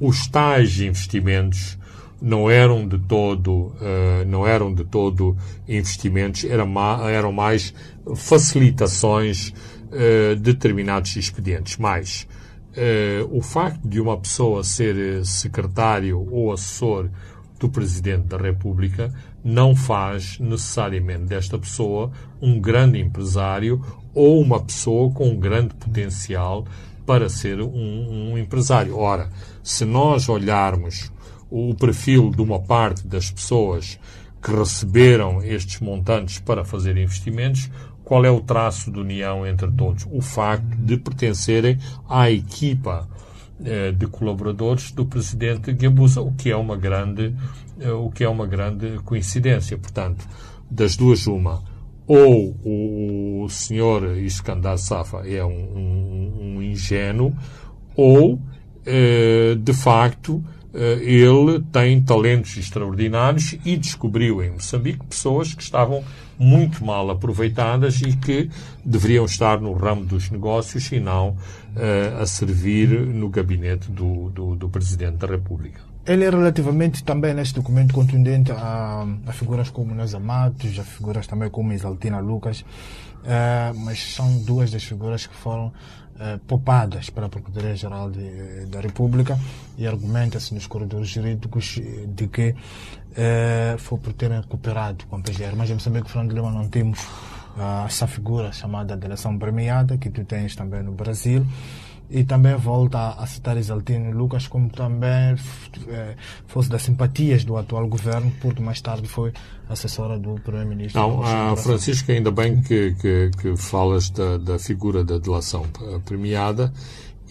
os tais investimentos não eram de todo, uh, não eram de todo investimentos, eram, ma eram mais facilitações uh, de determinados expedientes. Mais, uh, o facto de uma pessoa ser secretário ou assessor do Presidente da República não faz necessariamente desta pessoa um grande empresário ou uma pessoa com um grande potencial para ser um, um empresário. Ora, se nós olharmos o perfil de uma parte das pessoas que receberam estes montantes para fazer investimentos, qual é o traço de união entre todos? O facto de pertencerem à equipa eh, de colaboradores do presidente Guebuza, o que é uma grande, eh, o que é uma grande coincidência. Portanto, das duas uma, ou o, senhor Iskandar Safa é um, um, um ingênuo, ou eh, de facto ele tem talentos extraordinários e descobriu em Moçambique pessoas que estavam muito mal aproveitadas e que deveriam estar no ramo dos negócios e não uh, a servir no gabinete do, do, do, Presidente da República. Ele é relativamente também neste documento contundente a, a figuras como Neza Matos, a figuras também como Isaltina Lucas, uh, mas são duas das figuras que foram eh, poupadas para a Procuradoria-Geral da República e argumenta-se nos corredores jurídicos de que eh, foi por terem cooperado com PGR. Mas em Moçambique, Fernando Lima, não temos uh, essa figura chamada delação premiada, que tu tens também no Brasil e também volta a citar Isaltino Lucas como também é, fosse das simpatias do atual governo, porque mais tarde foi assessora do Primeiro-Ministro. Não, ah, Francisco, ainda bem que, que, que falas da, da, figura da delação premiada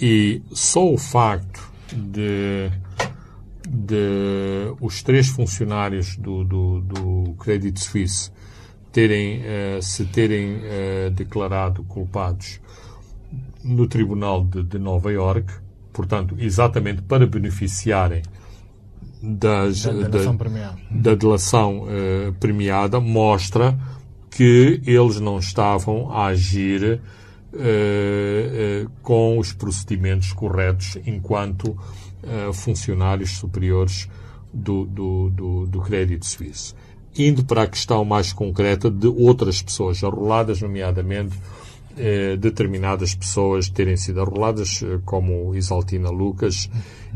e só o facto de, de os três funcionários do, do, do Credit Suisse terem, uh, se terem uh, declarado culpados no Tribunal de, de Nova York, portanto, exatamente para beneficiarem das, da delação, da, premiada. Da delação uh, premiada, mostra que eles não estavam a agir uh, uh, com os procedimentos corretos enquanto funcionários superiores do, do, do, do Credit Suisse. Indo para a questão mais concreta de outras pessoas arroladas, nomeadamente eh, determinadas pessoas terem sido arroladas, eh, como Isaltina Lucas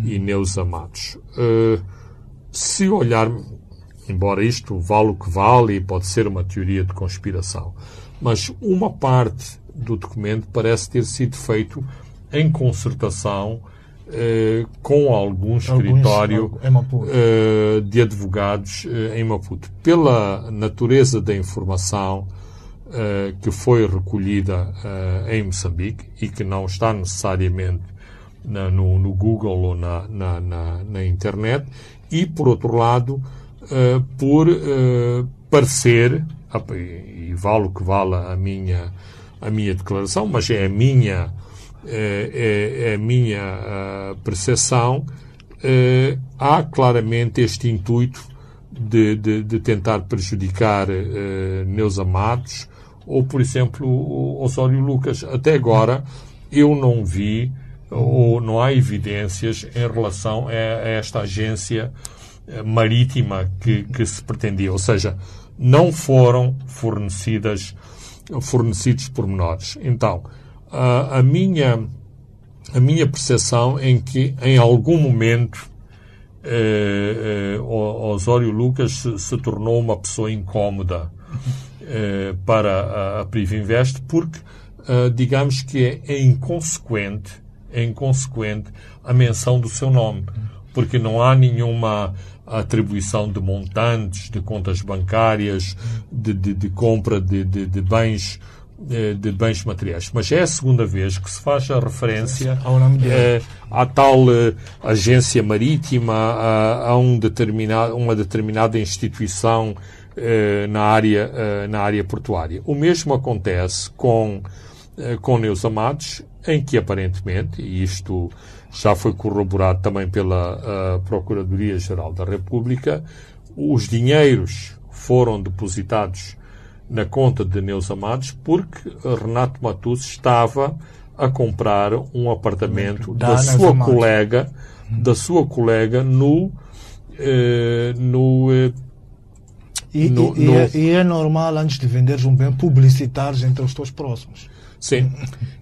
e Neuza Matos. Eh, se olhar, embora isto vale o que vale e pode ser uma teoria de conspiração, mas uma parte do documento parece ter sido feito em concertação eh, com algum escritório eh, de advogados eh, em Maputo. Pela natureza da informação, que foi recolhida uh, em Moçambique e que não está necessariamente na, no, no, Google ou na, na, na, internet, e, por outro lado, uh, por parecer, e vale o que vale a minha, a minha declaração, mas é a minha, é, é a minha percepção, há claramente este intuito de, de, de tentar prejudicar Neuza Matos ou, por exemplo, o Osório Lucas. Até agora, eu não vi ou não há evidências em relação a, esta agência eh, marítima que, que se pretendia. Ou seja, não foram fornecidas fornecidos pormenores. Então, a, a minha a minha percepção em que em algum momento eh, eh, Osório Lucas se, se, tornou uma pessoa incómoda eh, para a, a Privinvest porque eh, digamos que é, é inconsequente é inconsequente a menção do seu nome porque não há nenhuma atribuição de montantes, de contas bancárias, de, de, de compra de, de, bens eh, de bens materiais. Mas é a segunda vez que se faz a referência eh, à tal eh, agência marítima, a, a um determinado, uma determinada instituição na, área, eh, na área portuária. O mesmo acontece com, eh, com Neus Amados, em que aparentemente, e isto já foi corroborado também pela Procuradoria-Geral da República, os dinheiros foram depositados na conta de Neus Amados porque Renato Matus estava a comprar um apartamento da, da sua colega, da sua colega no eh, no, eh, e, no, e, no... É, e, é, normal antes de venderes um bem publicitares entre os teus próximos. Sim.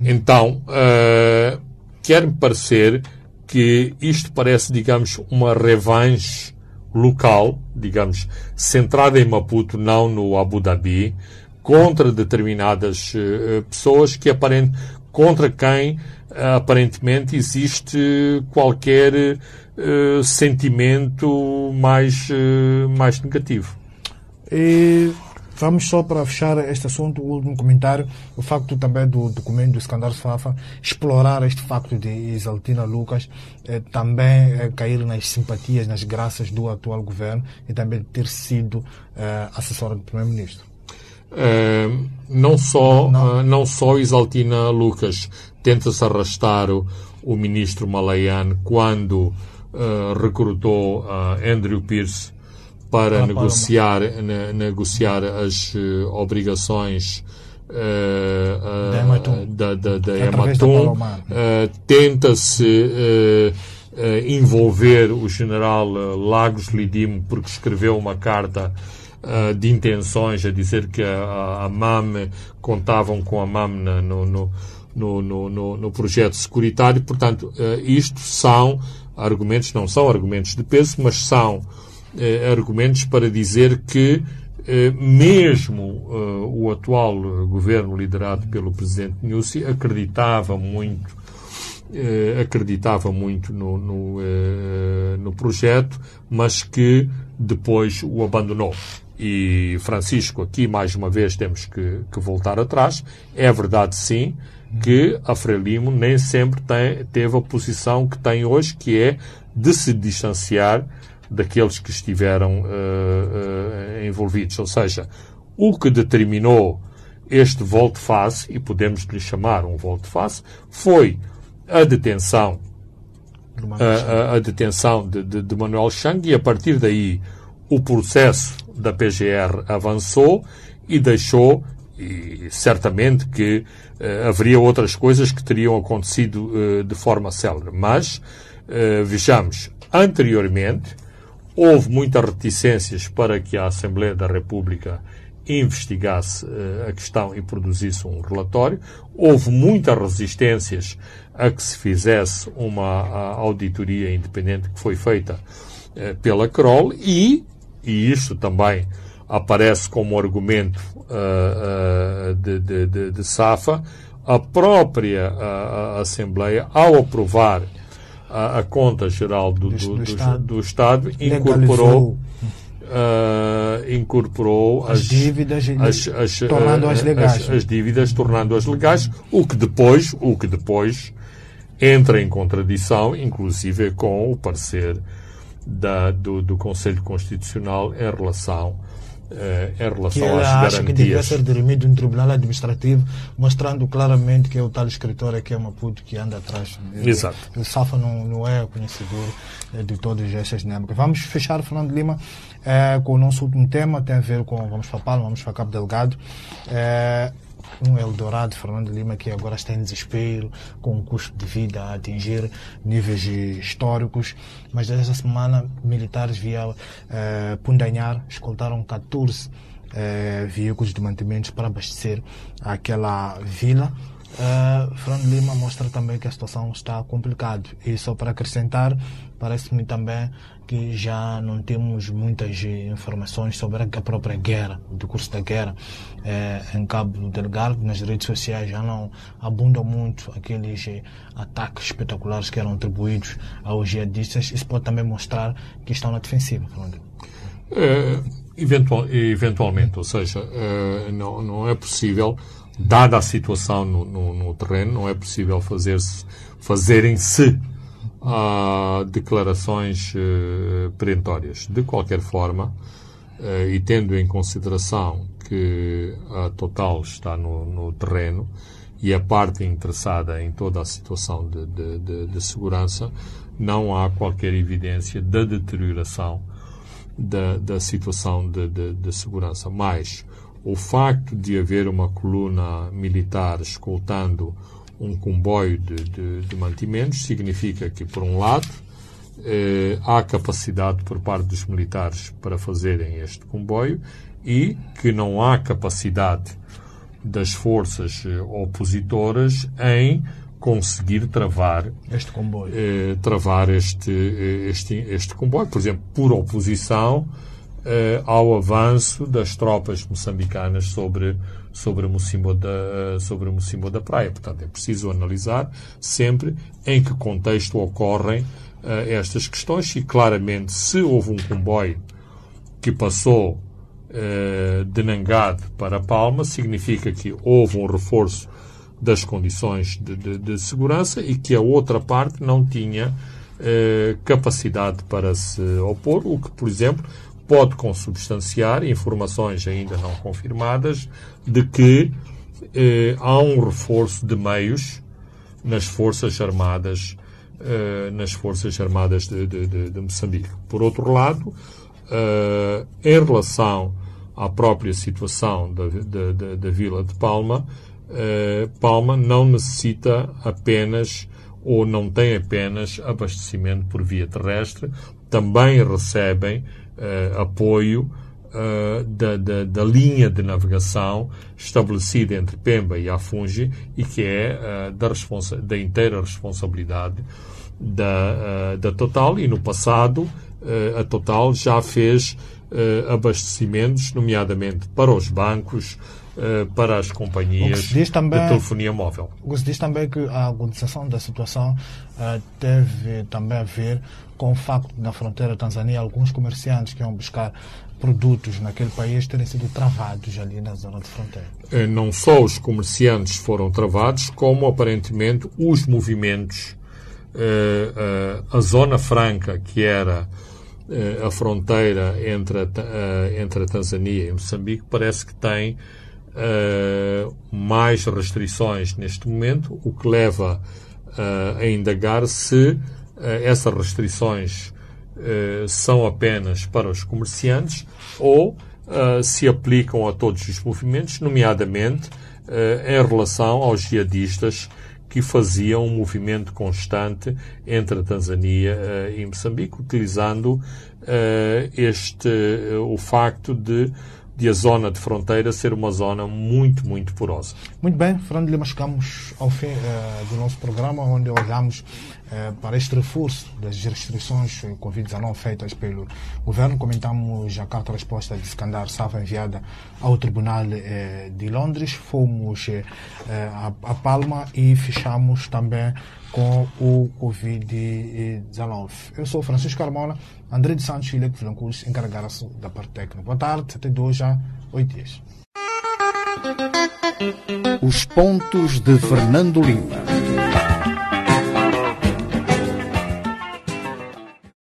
Então, uh, quer-me parecer que isto parece, digamos, uma revanche local, digamos, centrada em Maputo, não no Abu Dhabi, contra determinadas uh, pessoas que aparent, contra quem uh, aparentemente existe qualquer uh, sentimento mais, mais negativo. E Vamos só para fechar este assunto, o último comentário, o facto também do documento do escândalo Fafa explorar este facto de Isaltina Lucas eh, também eh, cair nas simpatias, nas graças do atual governo e também ter sido eh, assessora do primeiro-ministro. É, não só não. Uh, não só Isaltina Lucas tenta-se arrastar o, o ministro Malayan quando uh, recrutou Andrew Pierce para ah, negociar, ne, negociar as uh, obrigações uh, da, da, da Ematum. Tenta-se envolver o general Lagos Lidimo porque escreveu uma carta de intenções a dizer que a, a MAM contavam com a MAM na, no, no, no, no, no projeto securitário. Portanto, isto são argumentos, não são argumentos de peso, mas são argumentos para dizer que eh, mesmo eh, o atual governo liderado pelo presidente Nussi acreditava muito acreditava muito no, no, no, projeto, mas que depois o abandonou. E Francisco, aqui mais uma vez temos que, que voltar atrás. É verdade, sim, que a Frelimo nem sempre tem, teve a posição que tem hoje, que é de se distanciar daqueles que estiveram uh, uh, envolvidos. Ou seja, o que determinou este volte-face, e podemos lhe chamar um volte-face, foi a detenção a, a, a, detenção de, de, de, Manuel Chang e a partir daí o processo da PGR avançou e deixou e certamente que uh, haveria outras coisas que teriam acontecido uh, de forma célere. Mas, uh, vejamos, anteriormente, Houve muitas reticências para que a Assembleia da República investigasse uh, a questão e produzisse um relatório. Houve muitas resistências a que se fizesse uma auditoria independente que foi feita uh, pela Kroll e, e isto também aparece como argumento uh, de, de, de, de, SAFA, a própria Assembleia, ao aprovar a, a conta geral do, do, do, do Estado, do Estado incorporou uh, incorporou as, as dívidas as, as, tornando-as legais. as, as dívidas tornando-as legais o que depois o que depois entra em contradição inclusive com o parecer da, do, do Conselho Constitucional em relação eh, em relação que às ela acha que devia garantias. ser dirimido um tribunal administrativo, mostrando claramente que é o tal escritor aqui é Maputo que anda atrás. Exato. O Safa não, não é conhecedor eh, de todas essas dinâmicas. Vamos fechar, Fernando Lima, eh, com o nosso último tema, tem a ver com, vamos para Palma, vamos para Cabo Delgado. Eh, um Eldorado, Fernando Lima, que agora está em desespero, com um custo de vida a atingir níveis históricos. Mas esta semana, militares via eh, Pundanhar escoltaram 14 eh, veículos de mantimentos para abastecer aquela vila. Uh, Fernando Lima mostra também que a situação está complicada. E só para acrescentar, parece-me também que já não temos muitas informações sobre a própria guerra, o decurso da guerra eh, em Cabo Delgado. Nas redes sociais já não abundam muito aqueles eh, ataques espetaculares que eram atribuídos aos jihadistas. Isso pode também mostrar que estão na defensiva, Fernando. Eh, eventual- eventualmente, ou seja, eh, não, não é possível, dada a situação no, no- no terreno, não é possível fazer-se, fazerem-se ah, declarações eh, perentórias. De qualquer forma, eh, e tendo em consideração que a Total está no, no terreno e a parte interessada em toda a situação de, de- de- de segurança, não há qualquer evidência da deterioração da, da situação de segurança. Mas o facto de haver uma coluna militar escoltando um comboio de, de- de mantimentos significa que, por um lado, eh, há capacidade por parte dos militares para fazerem este comboio e que não há capacidade das forças eh, opositoras em conseguir travar Este comboio. eh, travar este, eh, este, este comboio, por exemplo, por oposição eh, ao avanço das tropas moçambicanas sobre, sobre, Mocimbo da, sobre Mocimbo da Praia. Portanto, é preciso analisar sempre em que contexto ocorrem eh, estas questões e, claramente, se houve um comboio que passou eh, de Nangade para Palma, significa que houve um reforço das condições de, de- de segurança e que a outra parte não tinha eh, capacidade para se opor, o que, por exemplo, pode consubstanciar informações ainda não confirmadas de que eh, há um reforço de meios nas Forças Armadas eh, nas Forças Armadas de, de- de- Moçambique. Por outro lado, eh, em relação à própria situação da, da- da- da Vila de Palma, eh, Palma não necessita apenas ou não tem apenas abastecimento por via terrestre, também recebem eh, apoio eh, da, da, da linha de navegação estabelecida entre Pemba e Afungi e que é eh, da, responsa da inteira responsabilidade da, da Total. E no passado a Total já fez abastecimentos, nomeadamente para os bancos, para as companhias também- de telefonia móvel. O que se diz também é que a agudização da situação eh, teve também a ver com o facto de, na fronteira Tanzânia, alguns comerciantes que iam buscar produtos naquele país terem sido travados ali na zona de fronteira. Eh, não só os comerciantes foram travados, como aparentemente os movimentos, eh, eh, a zona franca, que era eh, a fronteira entre a, eh, entre a Tanzânia e Moçambique, parece que tem eh, mais restrições neste momento, o que leva eh, a indagar se eh, essas restrições são apenas para os comerciantes ou se aplicam a todos os movimentos, nomeadamente em relação aos jihadistas que faziam um movimento constante entre a Tanzânia eh, e Moçambique, utilizando eh, este eh, o facto de de a zona de fronteira ser uma zona muito, muito porosa. Muito bem, Fernando Lima, chegamos ao fim eh, do nosso programa, onde olhamos eh, para este reforço das restrições eh, Covid-19 feitas pelo governo. Comentamos a carta-resposta de Skandar Safa enviada ao Tribunal eh, de Londres. Fomos a, a Palma e fechamos também com o Covid-19. Eu sou Francisco Carmona, André de Santos e Leco Vilancus encarregaram-se da parte técnica. Boa tarde, até dois a oito dias. Os pontos de Fernando Lima.